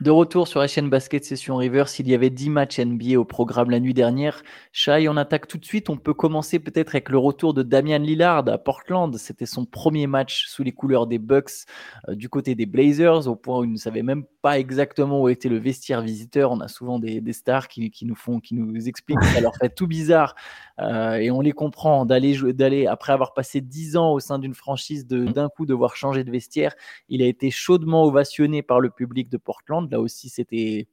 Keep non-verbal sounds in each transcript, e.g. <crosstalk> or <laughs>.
De retour sur la chaîne Basket Session Reverse, il y avait 10 matchs NBA au programme la nuit dernière. Shai, on attaque tout de suite. On peut commencer peut-être avec le retour de Damian Lillard à Portland. C'était son premier match sous les couleurs des Bucks euh, du côté des Blazers, au point où il ne savait même pas exactement où était le vestiaire visiteur. On a souvent des, stars qui, nous font, qui nous expliquent que leur fait tout bizarre euh, et on les comprend d'aller d'aller après avoir passé 10 ans au sein d'une franchise d'un coup devoir changer de vestiaire. Il a été chaudement ovationné par le public de Portland Là aussi, c'était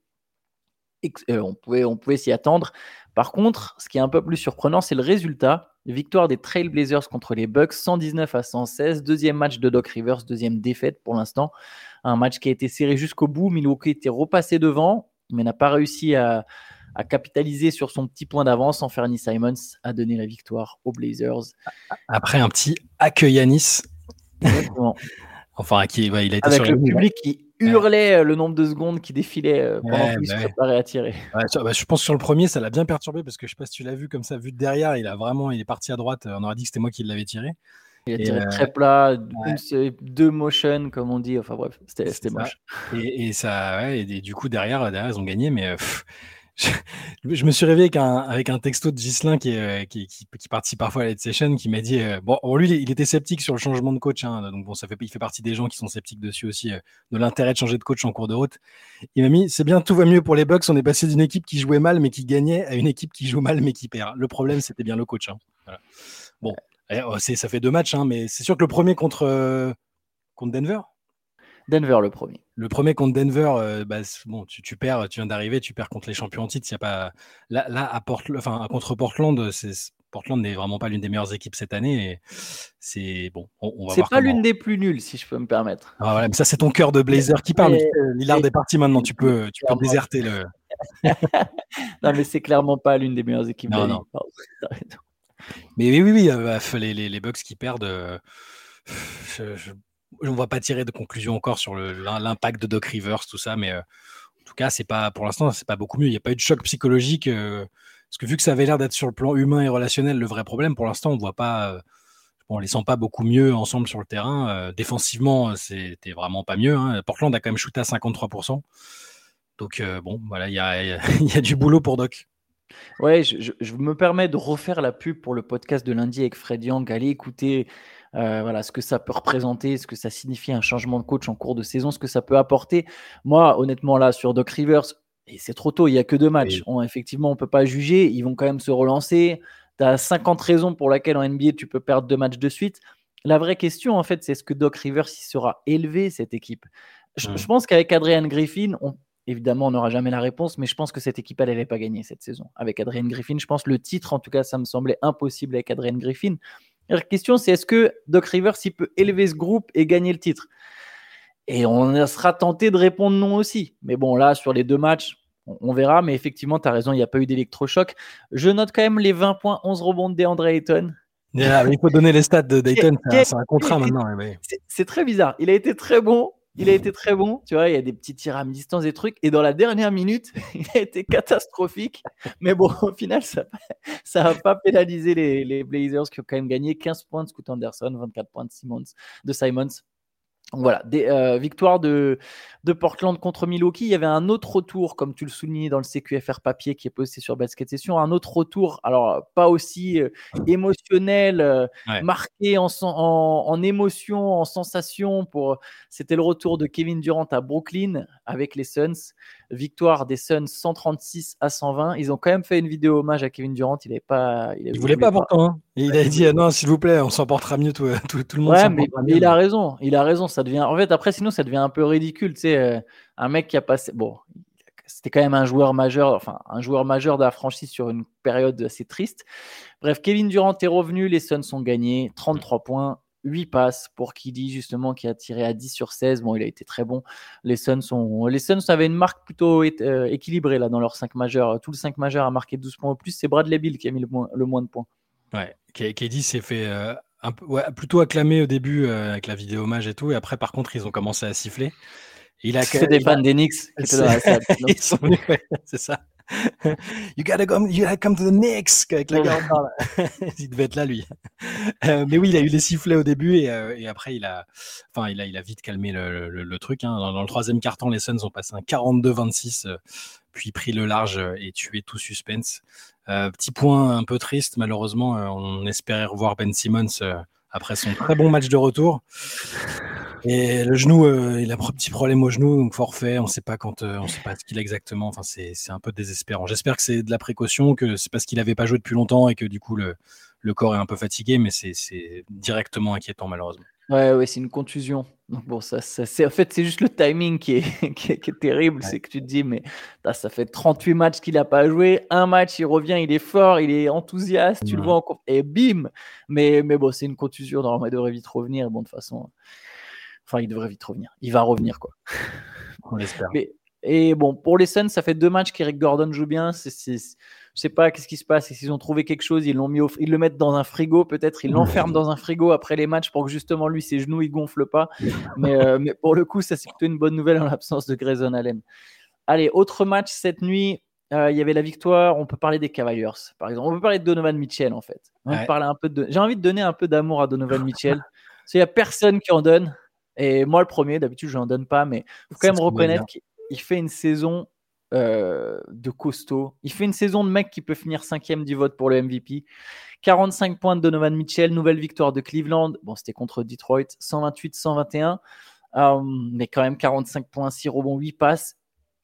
euh, on pouvait, on pouvait s'y attendre. Par contre, ce qui est un peu plus surprenant, c'est le résultat. Victoire des Trailblazers contre les Bucks, 119 à 116. Deuxième match de Doc Rivers, deuxième défaite pour l'instant. Un match qui a été serré jusqu'au bout. Milwaukee était repassé devant, mais n'a pas réussi à, capitaliser sur son petit point d'avance. Fernie Simons a donné la victoire aux Blazers. Après un petit accueil à Nice. <laughs> enfin, qui, il a été Avec le public qui hurlait euh, le nombre de secondes qui défilaient euh, pendant qu'il bah se préparait à tirer. Bah, je pense que sur le premier, ça l'a bien perturbé parce que je sais pas si tu l'as vu comme ça, vu de derrière, il a vraiment, il est parti à droite. On aurait dit que c'était moi qui l'avais tiré. Il a tiré très plat, deux motions, comme on dit. Enfin bref, c'était moche. Et, ça, et, du coup, derrière, derrière, ils ont gagné, mais je, me suis réveillé avec un, texto de Gislin qui, euh, qui, participe parfois à la session qui m'a dit euh, bon, lui il était sceptique sur le changement de coach hein, donc bon ça fait il fait partie des gens qui sont sceptiques dessus aussi euh, de l'intérêt de changer de coach en cours de route. Il m'a mis c'est bien tout va mieux pour les Bucks. On est passé d'une équipe qui jouait mal mais qui gagnait à une équipe qui joue mal mais qui perd. Le problème c'était bien le coach hein. bon. Eh, oh, ça fait deux matchs hein, mais c'est sûr que le premier contre contre Denver? Denver le premier. Le premier contre Denver, euh, bah, bon, tu, perds, tu viens d'arriver, tu perds contre les champions en titre. Y a pas... Là, là à enfin, contre Portland, c'est Portland n'est vraiment pas l'une des meilleures équipes cette année. C'est bon, on, C'est pas l'une des plus nulles, si je peux me permettre. Ah, mais ça, c'est ton cœur de Blazer qui parle. Lillard est parti maintenant, tu peux, tu peux déserter le. <laughs> non, mais c'est clairement pas l'une des meilleures équipes. Non, non. <laughs> mais oui, oui, oui, euh, les, les, les Bucks qui perdent. Euh, je, on va pas tirer de conclusion encore sur l'impact de Doc Rivers, tout ça, mais euh, en tout cas, c'est pas pour l'instant, c'est pas beaucoup mieux. Il n'y a pas eu de choc psychologique. Euh, parce que vu que ça avait l'air d'être sur le plan humain et relationnel le vrai problème, pour l'instant, on voit pas. Euh, on les sent pas beaucoup mieux ensemble sur le terrain. défensivement, c'était vraiment pas mieux. Hein. Portland a quand même shooté à 53%. Donc, bon, voilà, <laughs> il y a, du boulot pour Doc. Ouais, je, je, me permets de refaire la pub pour le podcast de lundi avec Fred Young. Allez écouter euh, voilà, ce que ça peut représenter, ce que ça signifie un changement de coach en cours de saison, ce que ça peut apporter. Moi, honnêtement, là, sur Doc Rivers, et c'est trop tôt, il n'y a que deux matchs. effectivement, on ne peut pas juger. Ils vont quand même se relancer. Tu as 50 raisons pour lesquelles en NBA, tu peux perdre deux matchs de suite. La vraie question, en fait, c'est est-ce que Doc Rivers il sera élevé, cette équipe je, mmh. pense qu'avec Adrian Griffin, évidemment, on n'aura jamais la réponse, mais je pense que cette équipe, elle n'allait pas gagner cette saison. Avec Adrian Griffin, je pense le titre, en tout cas, ça me semblait impossible avec Adrian Griffin. La question, c'est est-ce que Doc Rivers il peut élever ce groupe et gagner le titre? Et on sera tenté de répondre non aussi. Mais bon, là, sur les deux matchs, on verra. Mais effectivement, tu as raison, il n'y a pas eu d'électrochoc. Je note quand même les 20 points, 11 rebonds de DeAndre Ayton. il faut donner les stats de <laughs> Dayton, c'est un, contrat <laughs> maintenant. C'est très bizarre. Il a été très bon, il a été très bon, tu vois, il y a des petits tirs à mi-distance, des trucs. Et dans la dernière minute, <laughs> il a été catastrophique. Mais bon, au final, ça n'a pas pénalisé les, Blazers qui ont quand même gagné 15 points de Scoot Anderson, 24 points de Simons. Voilà, des euh, victoires de, de Portland contre Milwaukee. Il y avait un autre retour, comme tu le soulignais dans le CQFR papier qui est posté sur Basket Session, un autre retour, alors pas aussi euh, émotionnel, euh, marqué en, en, en, émotion, en sensation. Pour, c'était le retour de Kevin Durant à Brooklyn avec les Suns. Victoire des Suns 136 à 120. Ils ont quand même fait une vidéo hommage à Kevin Durant. Il ne pas. Il, voulait pas pourtant. Hein. Il a dit ah non, s'il vous plaît, on s'en portera mieux tout, tout, le monde. Ouais, mais, il a raison. Il a raison. Ça devient. En fait, après, sinon, ça devient un peu ridicule. Tu sais, euh, un mec qui a passé. Bon, c'était quand même un joueur majeur, enfin un joueur majeur de la franchise sur une période assez triste. Bref, Kevin Durant est revenu, les Suns ont gagné, 33 points, 8 passes pour Kili, justement, qui a tiré à 10 sur 16. Bon, il a été très bon. Les Suns, sont... les Suns avaient une marque plutôt euh, équilibrée là, dans leurs 5 majeurs. Tout le 5 majeur a marqué 12 points au plus. C'est Bradley Bill qui a mis le moins, le moins de points. Ouais, KD s'est fait euh, un peu, plutôt acclamé au début euh, avec la vidéo hommage et tout. Et après, par contre, ils ont commencé à siffler. Il a <laughs> C'est des fans d'Enix <laughs> c'est ça. You gotta come, you gotta come to the Knicks avec la garde. <laughs> il devait être là lui. Euh, mais oui, il a eu les sifflets au début et, euh, et, après il a, enfin il a, il a vite calmé le, le, le truc. Hein. Dans, dans, le troisième carton, les Suns ont passé un 42-26, euh, puis pris le large et tué tout suspense. petit point un peu triste, malheureusement, on espérait revoir Ben Simmons après son très bon match de retour. Et le genou, euh, il a un petit problème au genou, donc forfait. On ne sait pas quand, euh, sait pas ce qu'il a exactement. C'est un peu désespérant. J'espère que c'est de la précaution, que c'est parce qu'il n'avait pas joué depuis longtemps et que du coup le, le corps est un peu fatigué, mais c'est directement inquiétant malheureusement. Ouais, ouais, c'est une contusion. Donc bon, ça, ça c'est en fait c'est juste le timing qui est, <laughs> qui est, terrible, c'est que tu te dis mais ça fait 38 matchs qu'il n'a pas joué, un match il revient, il est fort, il est enthousiaste, tu le vois encore et bim. Mais mais bon, c'est une contusion, normalement il devrait vite revenir. Bon de toute façon, Enfin, il devrait vite revenir. Il va revenir, quoi. On l'espère. et bon, pour les Suns, ça fait deux matchs qu'Eric Gordon joue bien. C'est, c'est, je sais pas qu'est-ce qui se passe. S'ils ont trouvé quelque chose, ils l'ont mis, ils le mettent dans un frigo, peut-être. Ils l'enferment dans un frigo après les matchs pour que justement lui, ses genoux, ils gonflent pas. Mais, euh, mais pour le coup, ça c'est plutôt une bonne nouvelle en l'absence de Grayson Allen. Allez, autre match cette nuit. Euh, il y avait la victoire. On peut parler des Cavaliers, par exemple. On peut parler de Donovan Mitchell, en fait. On parler un peu de. J'ai envie de donner un peu d'amour à Donovan Mitchell. Parce qu'il n'y a personne qui en donne. Et moi, le premier, d'habitude, je n'en donne pas, mais il faut quand même reconnaître qu'il fait une saison euh, de costaud. Il fait une saison de mec qui peut finir cinquième du vote pour le MVP. 45 points de Donovan Mitchell, nouvelle victoire de Cleveland. Bon, c'était contre Detroit, 128-121. Euh, mais quand même 45 points, 6 rebonds, 8 passes.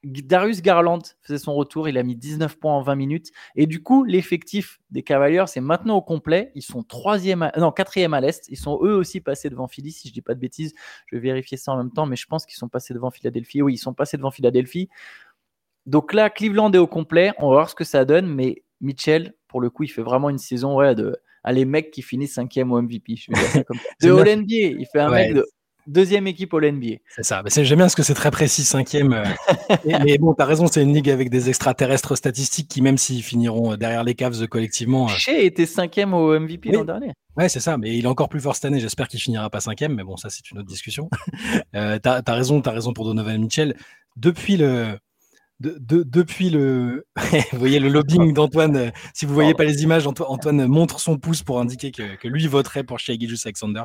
Darius Garland faisait son retour, il a mis 19 points en 20 minutes. Et du coup, l'effectif des Cavaliers, c'est maintenant au complet. Ils sont troisième, non, quatrième à l'Est. Ils sont eux aussi passés devant Philly, si je dis pas de bêtises. Je vais vérifier ça en même temps, mais je pense qu'ils sont passés devant Philadelphie. Oui, ils sont passés devant Philadelphie. Donc là, Cleveland est au complet. On va voir ce que ça donne. Mais Mitchell, pour le coup, il fait vraiment une saison ouais, de les mecs qui finissent cinquième au MVP. Je comme <laughs> De All NBA. Il fait un mec de deuxième équipe au NBA. C'est ça. J'aime bien parce que c'est très précis, cinquième. Euh. <laughs> mais bon, tu as raison, c'est une ligue avec des extraterrestres statistiques qui, même s'ils finiront derrière les Cavs collectivement. Euh, Shea était cinquième au MVP l'an dernier. Ouais, c'est ça, mais il est encore plus fort cette année. J'espère qu'il finira pas cinquième, mais bon, ça, c'est une autre discussion. <laughs> euh, tu as, raison, tu as raison pour Donovan Mitchell. Depuis le, de, depuis le, <laughs> vous voyez le lobbying d'Antoine. Euh, si vous voyez pas les images, Antoine, montre son pouce pour indiquer que, lui voterait pour Shea Alexander.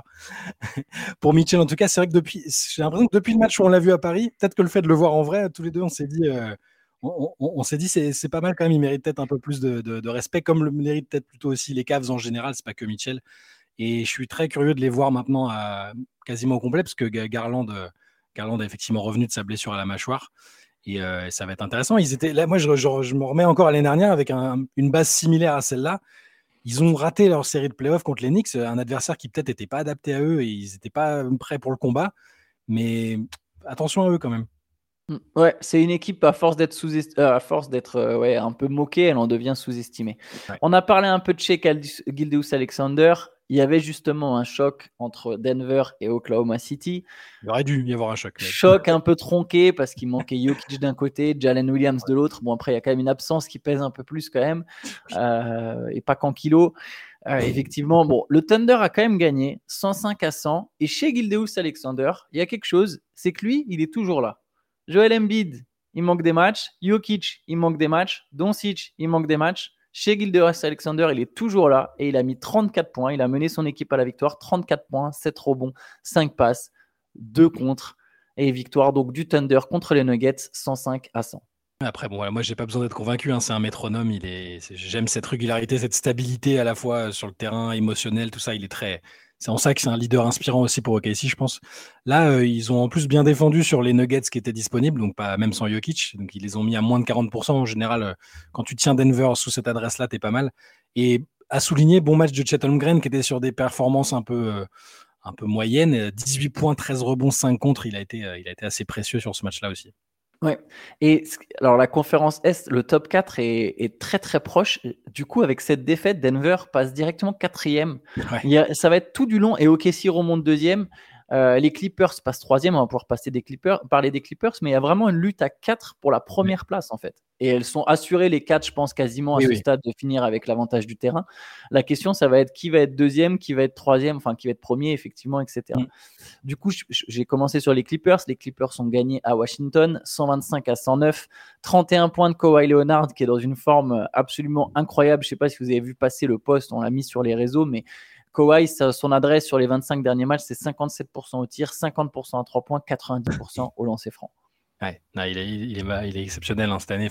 <laughs> pour Mitchell, en tout cas, c'est vrai que depuis, j'ai l'impression que depuis le match où on l'a vu à Paris, peut-être que le fait de le voir en vrai, tous les deux, on s'est dit, euh, on, s'est dit, c'est pas mal quand même. Il mérite peut-être un peu plus de, respect, comme le mérite peut-être plutôt aussi les Cavs en général. C'est pas que Mitchell. Et je suis très curieux de les voir maintenant à, quasiment au complet, parce que Garland, Garland est effectivement revenu de sa blessure à la mâchoire. Et euh, ça va être intéressant. Ils étaient là, moi, je, me remets encore à l'année dernière avec une base similaire à celle-là. Ils ont raté leur série de playoffs contre les Knicks, un adversaire qui peut-être n'était pas adapté à eux et ils n'étaient pas prêts pour le combat. Mais attention à eux quand même. Mmh, ouais, c'est une équipe à force d'être sous euh, à force d'être euh, ouais, un peu moquée, elle en devient sous-estimée. On a parlé un peu de chez Gildeus Alexander il y avait justement un choc entre Denver et Oklahoma City. Il aurait dû y avoir un choc. Choc un peu tronqué parce qu'il manquait Jokic d'un côté, Jalen Williams de l'autre. Bon, après, il y a quand même une absence qui pèse un peu plus quand même, euh, et pas qu'en kilos. Euh, effectivement, bon, le Thunder a quand même gagné 105 à 100. Et chez Gildeus Alexander, il y a quelque chose, c'est que lui, il est toujours là. Joel Embiid, il manque des matchs. Jokic, il manque des matchs. Doncic, il manque des matchs. Chez Gilderoy Alexander, il est toujours là et il a mis 34 points. Il a mené son équipe à la victoire. 34 points, 7 rebonds, 5 passes, 2 contre et victoire donc du Thunder contre les Nuggets 105 à 100. Après, bon, moi, j'ai pas besoin d'être convaincu. Hein, c'est un métronome. J'aime cette régularité, cette stabilité à la fois sur le terrain émotionnel, tout ça. Il est très, c'est en ça que c'est un leader inspirant aussi pour OKC, je pense. Là, euh, ils ont en plus bien défendu sur les Nuggets qui étaient disponibles, donc pas même sans Jokic. Donc ils les ont mis à moins de 40%. En général, euh, quand tu tiens Denver sous cette adresse-là, t'es pas mal. Et à souligner, bon match de Chet Holmgren qui était sur des performances un peu, euh, un peu moyennes. 18 points, 13 rebonds, 5 contre. Il a été, il a été assez précieux sur ce match-là aussi. Ouais. Et alors la conférence Est, le top 4 est, très très proche. Du coup, avec cette défaite, Denver passe directement quatrième. ça va être tout du long et OKC remonte deuxième. Euh, les Clippers passent troisième. On va pouvoir passer des Clippers, parler des Clippers, mais il y a vraiment une lutte à 4 pour la première place en fait. Et elles sont assurées les quatre, je pense quasiment à ce stade de finir avec l'avantage du terrain. La question, ça va être qui va être deuxième, qui va être troisième, enfin qui va être premier, effectivement, etc. Mm. Du coup, j'ai commencé sur les Clippers. Les Clippers ont gagné à Washington, 125 à 109, 31 points de Kawhi Leonard qui est dans une forme absolument incroyable. Je sais pas si vous avez vu passer le poste, on l'a mis sur les réseaux, mais Kawhi, son adresse sur les 25 derniers matchs, c'est 57% au tir, 50% à 3 points, 90% au lancer franc. Il, est, exceptionnel hein, cette année.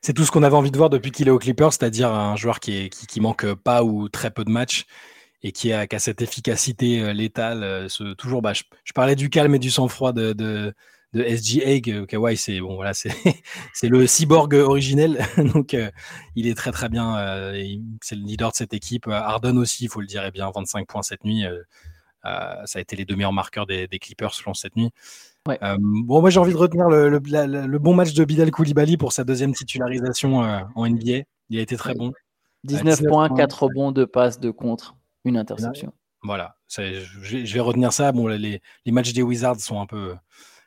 C'est tout ce qu'on avait envie de voir depuis qu'il est au Clippers, c'est-à-dire un joueur qui, est, qui, manque pas ou très peu de matchs et qui a, cette efficacité euh, létale. Euh, toujours, bah, je, parlais du calme et du sang-froid de, de, SGA. Kawhi, <laughs> c'est le cyborg originel, <laughs> euh, il est très très bien. c'est le leader de cette équipe. Harden aussi, il faut le dire, bien 25 points cette nuit. ça a été les deux meilleurs marqueurs des, des Clippers cette nuit. Euh, bon, moi j'ai envie de retenir le, bon match de Bilal Koulibaly pour sa deuxième titularisation euh, en NBA. Il a été très bon. 19, points, 4 rebonds, 2 passes, 2 contre, une interception. Voilà, je, vais retenir ça. Bon, les, matchs des Wizards sont un peu.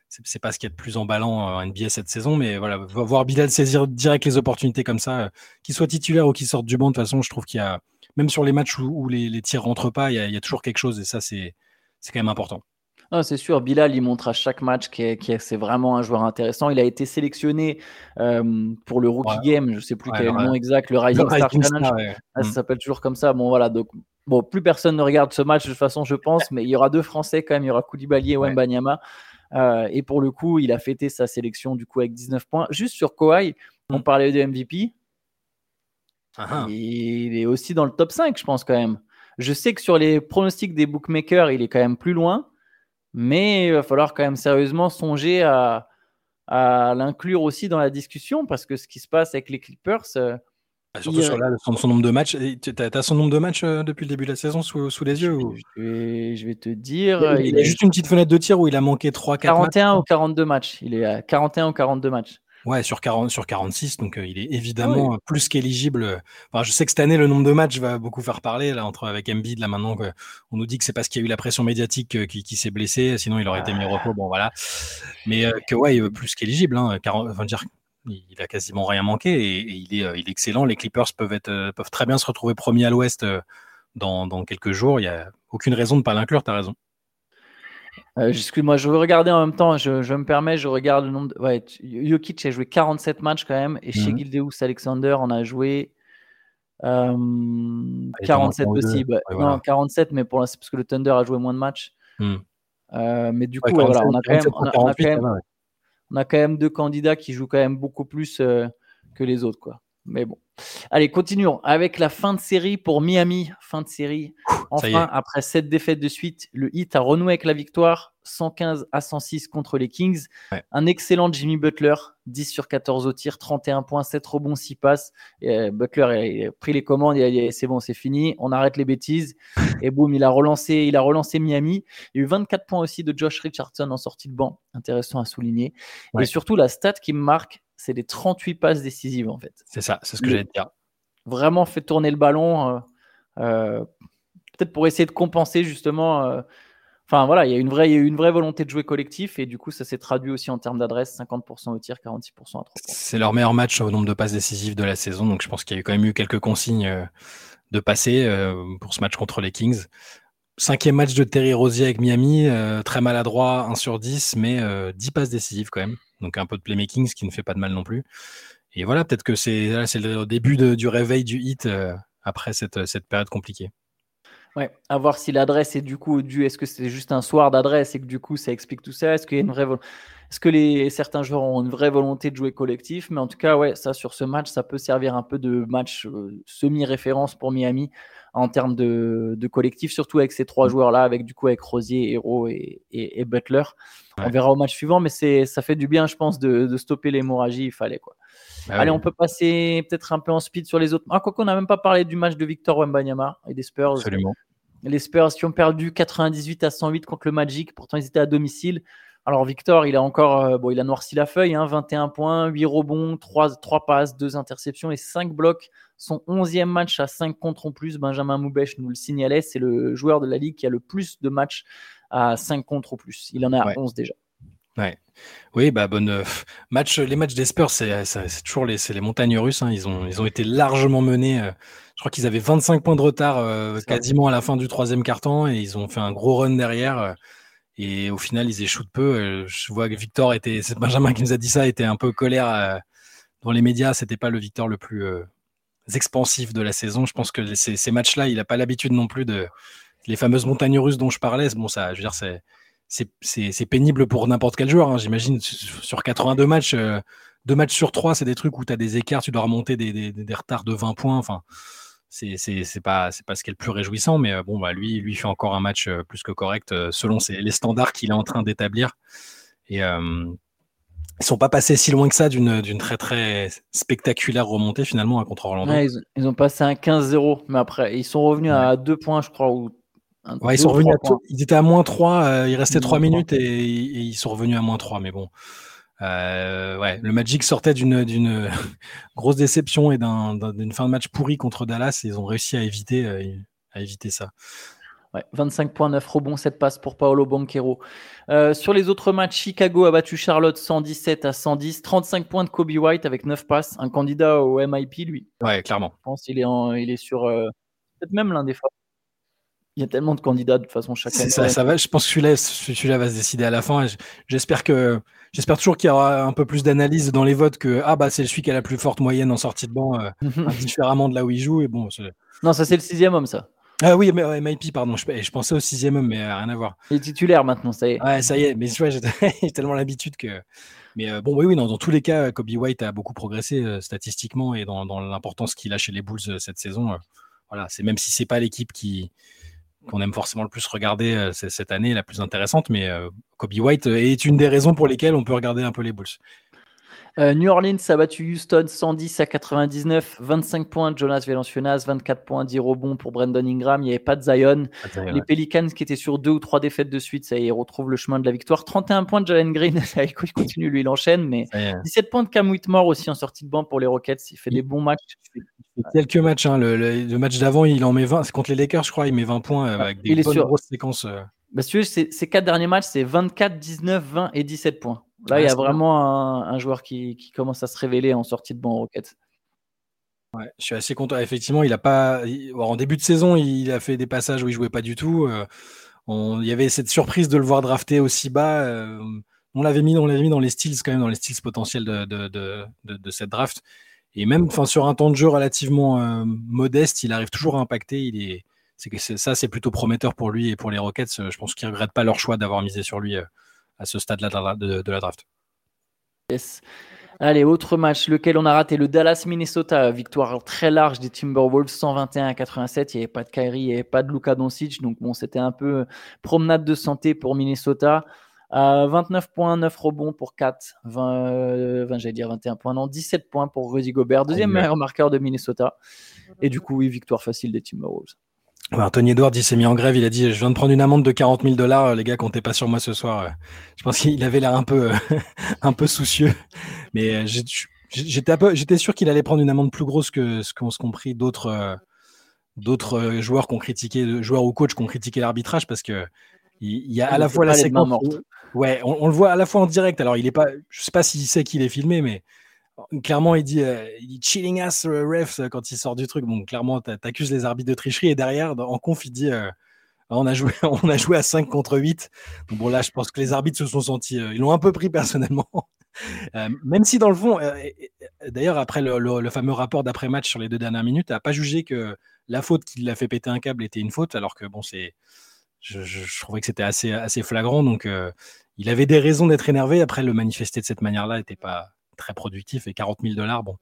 C'est pas ce qu'il y a de plus emballant en NBA cette saison, mais voilà, voir Bilal saisir direct les opportunités comme ça, euh, qu'il soit titulaire ou qu'il sorte du banc, de toute façon, je trouve qu'il y a, même sur les matchs où, les, les, tirs rentrent pas, il y, a, il y a toujours quelque chose et ça, c'est quand même important. Ah, c'est sûr, Bilal, il montre à chaque match que c'est vraiment un joueur intéressant. Il a été sélectionné euh, pour le Rookie Game, je ne sais plus quel est le nom exact, le Rising Star Challenge. Ah, ça mm. s'appelle toujours comme ça. Bon, voilà. Donc, bon, plus personne ne regarde ce match de toute façon, je pense, mais il y aura deux Français quand même. Il y aura Koulibaly et Wembanyama. Euh, et pour le coup, il a fêté sa sélection du coup avec 19 points. Juste sur Kawhi, on mm. parlait de MVP. Ah, il est aussi dans le top 5, je pense quand même. Je sais que sur les pronostics des bookmakers, il est quand même plus loin. Mais il va falloir quand même sérieusement songer à, l'inclure aussi dans la discussion parce que ce qui se passe avec les Clippers. Euh, bah, surtout sur son, nombre de matchs. Tu as, son nombre de matchs euh, depuis le début de la saison sous, les yeux je, vais, te dire. Il, y a juste une petite fenêtre de tir où il a manqué 3-4 41 ou 42 matchs. Il est à 41 ou 42 matchs. Ouais, sur, 40, sur 46, donc euh, il est évidemment plus qu'éligible. Enfin, je sais que cette année, le nombre de matchs va beaucoup faire parler, là, entre, avec Embiid, là, maintenant, on nous dit que c'est parce qu'il y a eu la pression médiatique euh, qui, s'est blessé, sinon il aurait été mis au repos, bon, voilà. Mais euh, que, ouais, plus qu'éligible, hein, enfin, dire, il a quasiment rien manqué et, il, est, il est excellent. Les Clippers peuvent, être, peuvent très bien se retrouver premiers à l'ouest dans, dans quelques jours. Il n'y a aucune raison de ne pas l'inclure, tu as raison. Euh, excuse-moi, je veux regarder en même temps, je, me permets, je regarde le nombre de. Ouais, Jokic a joué 47 matchs quand même, et chez mmh. Alexander en a joué 47 aussi. Non, 47, mais pour parce que le Thunder a joué moins de matchs. Mmh. Euh, mais du coup, voilà, on a, quand même, on, a, quand même, on a, quand même, deux candidats qui jouent quand même beaucoup plus euh, que les autres. Quoi. Mais bon. Allez, continuons avec la fin de série pour Miami. Fin de série. Enfin, après sept défaites de suite, le Heat a renoué avec la victoire 115 à 106 contre les Kings. Un excellent Jimmy Butler, 10 sur 14 au tir, 31 points, 7 rebonds, 6 passes. Euh, Butler a pris les commandes, dit c'est bon, c'est fini, on arrête les bêtises. <laughs> Et boum, il a relancé, il a relancé Miami. Il y a eu 24 points aussi de Josh Richardson en sortie de banc, intéressant à souligner. Et surtout, la stat qui me marque, c'est les 38 passes décisives en fait. C'est ça, c'est ce que j'allais dire. Vraiment fait tourner le ballon, euh, euh, peut-être pour essayer de compenser justement. Euh, enfin voilà, il y a une vraie, il une vraie volonté de jouer collectif et du coup ça s'est traduit aussi en termes d'adresse, 50% au tir, 46% à 3 C'est leur meilleur match au nombre de passes décisives de la saison, donc je pense qu'il y a quand même eu quelques consignes de passer pour ce match contre les Kings. Cinquième match de Terry Rosier avec Miami, très maladroit, 1 sur 10, mais 10 passes décisives quand même donc un peu de playmaking, ce qui ne fait pas de mal non plus. Et voilà, peut-être que c'est le début du réveil du hit euh, après cette, cette période compliquée. Ouais, à voir si l'adresse est du coup due. Est-ce que c'est juste un soir d'adresse et que du coup ça explique tout ça? Est-ce qu'il y a une vraie Est-ce que les certains joueurs ont une vraie volonté de jouer collectif? Mais en tout cas, ouais, ça sur ce match, ça peut servir un peu de match euh, semi-référence pour Miami en termes de, collectif, surtout avec ces trois mm. joueurs-là, avec du coup avec Rosier, Hero et, et, Butler. On verra au match suivant, mais ça fait du bien, je pense, de, stopper l'hémorragie. Il fallait quoi. Bah Allez, on peut passer peut-être un peu en speed sur les autres. Ah, quoi qu'on n'a même pas parlé du match de Victor Wembanyama et des Spurs. Absolument. Les Spurs qui ont perdu 98 à 108 contre le Magic. Pourtant, ils étaient à domicile. Alors Victor, il a encore, euh, bon, il a noirci la feuille, 21 hein, points, 8 rebonds, 3, 3 passes, 2 interceptions et 5 blocs. Son 11e match à 5 contre en plus, Benjamin Moubèche nous le signalait, c'est le joueur de la ligue qui a le plus de matchs à 5 contre au plus. Il en a 11 déjà. Ouais. Oui, bah bonne match. Les matchs des Spurs, c'est toujours les, les montagnes russes. Hein. Ils, ont, ils ont été largement menés. je crois qu'ils avaient 25 points de retard quasiment à la fin du troisième quart-temps et ils ont fait un gros run derrière. Et au final, ils échouent peu. je vois que Victor était, c'est Benjamin qui nous a dit ça, était un peu colère dans les médias. C'était pas le Victor le plus expansif de la saison. Je pense que ces, ces matchs-là, il n'a pas l'habitude non plus de les fameuses montagnes russes dont je parlais. Bon, ça, je veux dire, c'est c'est pénible pour n'importe quel joueur. Hein. J'imagine sur 82 matchs, euh, deux matchs sur trois, c'est des trucs où tu as des écarts, tu dois remonter des, des, retards de 20 points. Enfin, c'est pas, pas ce qui est le plus réjouissant, mais euh, bon, bah, lui, lui fait encore un match euh, plus que correct selon les standards qu'il est en train d'établir. Et ils sont pas passés si loin que ça d'une très très spectaculaire remontée finalement à contre Orlando. ils, ont passé un 15-0, mais après ils sont revenus à deux points, je crois, ou ils, sont revenus ils étaient à moins 3, euh, il restait 3 minutes et, ils sont revenus à moins 3. Mais bon, euh, ouais, le Magic sortait d'une <laughs> grosse déception et d'une fin de match pourri contre Dallas et ils ont réussi à éviter, euh, à éviter ça. Ouais, 25 points, 9 rebonds, 7 passes pour Paolo Banquero. sur les autres matchs, Chicago a battu Charlotte 117 à 110, 35 points de Kobe White avec 9 passes, un candidat au MIP lui. Ouais, clairement. Je pense qu'il est, il est sur peut-être même l'un des fois il y a tellement de candidats de toute façon chaque année. Ça, va, je pense que celui-là, celui va se décider à la fin. J'espère que j'espère toujours qu'il y aura un peu plus d'analyse dans les votes que ah bah c'est celui qui a la plus forte moyenne en sortie de banc, euh, <laughs> différemment de là où il joue. Et bon, non, ça c'est le sixième homme ça. Ah oui, mais MIP, pardon, je, je, pensais au sixième homme, mais euh, rien à voir. Il est titulaire maintenant, ça y est. Ouais, ça y est, mais tu vois, <laughs> j'ai tellement l'habitude que. Mais euh, bon, oui, oui, dans, tous les cas, Kobe White a beaucoup progressé statistiquement et dans, dans l'importance qu'il a chez les Bulls cette saison. voilà, c'est même si c'est pas l'équipe qui, qu'on aime forcément le plus regarder euh, cette année, la plus intéressante, mais euh, Kobe White est une des raisons pour lesquelles on peut regarder un peu les Bulls. Euh, New Orleans a battu Houston 110 à 99, 25 points de Jonas Valanciunas, 24 points, 10 rebonds pour Brandon Ingram. Il n'y avait pas de Zion. les Pelicans qui étaient sur deux ou trois défaites de suite, ça y est, retrouvent le chemin de la victoire. 31 points de Jalen Green, <laughs> il continue, lui, il enchaîne, mais 17 points de Cam Whitmore aussi en sortie de banc pour les Rockets. Il fait des bons matchs. quelques matchs. Hein. Le, match d'avant, il en met 20. C'est contre les Lakers, je crois. Il met 20 points euh, avec des bonnes grosses séquences. Euh. Bah, ces quatre derniers matchs, c'est 24, 19, 20 et 17 points. Là, il y a vraiment un, joueur qui, commence à se révéler en sortie de banc Rocket. Ouais, je suis assez content. Effectivement, il a pas. en début de saison, il a fait des passages où il jouait pas du tout. Euh, il y avait cette surprise de le voir drafter aussi bas. Euh, on l'avait mis, on l'avait mis dans les styles quand même, dans les styles potentiels de, de, cette draft. Et même, enfin, sur un temps de jeu relativement euh, modeste, il arrive toujours à impacter. Il est, c'est que ça, c'est plutôt prometteur pour lui et pour les Rockets. Je pense qu'ils regrettent pas leur choix d'avoir misé sur lui à ce stade-là de, la draft. Yes. Allez, autre match, lequel on a raté, le Dallas-Minnesota, victoire très large des Timberwolves, 121 à 87. Il n'y avait pas de Kyrie, il n'y avait pas de Luka Doncic, donc bon, c'était un peu promenade de santé pour Minnesota. 29 points, 9 rebonds pour 4, 20, 20 j'allais dire 21 points, non, 17 points pour Rudy Gobert, deuxième meilleur marqueur de Minnesota. Et du coup, oui, victoire facile des Timberwolves. Anthony Edwards, il s'est mis en grève. Il a dit Je viens de prendre une amende de 40 000 dollars. Les gars, comptez pas sur moi ce soir. Je pense qu'il avait l'air un peu, <laughs> un peu soucieux. Mais euh, j'étais sûr qu'il allait prendre une amende plus grosse que ce qu'ont compris d'autres euh, d'autres euh, joueurs qu'on critiqué, joueurs ou coachs qu'on critiqué l'arbitrage parce que il y a à la fois la séquence. ouais, on, le voit à la fois en direct. Alors, il est pas, je sais pas s'il sait qu'il est filmé, mais clairement, il dit, euh, il chilling ass euh, refs euh, quand il sort du truc. Bon, clairement, t'accuses les arbitres de tricherie et derrière, en conf, il dit, on a joué, <laughs> on a joué à 5 contre 8. Donc bon, là, je pense que les arbitres se sont sentis, ils l'ont un peu pris personnellement. <laughs> même si dans le fond, d'ailleurs, après le, fameux rapport d'après-match sur les deux dernières minutes, n'a pas jugé que la faute qui l'a fait péter un câble était une faute, alors que bon, c'est, je, trouvais que c'était assez, assez flagrant. Donc, il avait des raisons d'être énervé. Après, le manifester de cette manière-là n'était pas, très productif et 40 000 dollars, bon.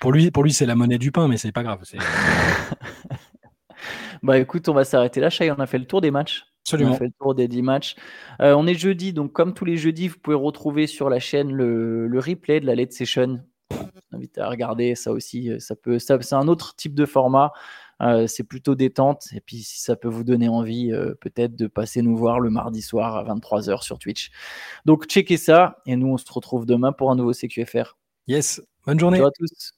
pour, lui, pour lui c'est la monnaie du pain, mais c'est pas grave. <laughs> bah écoute, on va s'arrêter là. Chai, on a fait le tour des matchs. Absolument. On a fait le tour des 10 matchs. Euh, on est jeudi, donc comme tous les jeudis, vous pouvez retrouver sur la chaîne le, le replay de la Late Session. Je vous invite à regarder ça aussi. Ça peut, ça, c'est un autre type de format. Euh, c'est plutôt détente. Et puis, si ça peut vous donner envie, euh, peut-être de passer nous voir le mardi soir à 23h sur Twitch. Donc, checkez ça. Et nous, on se retrouve demain pour un nouveau CQFR. Yes. Bonne journée. à tous.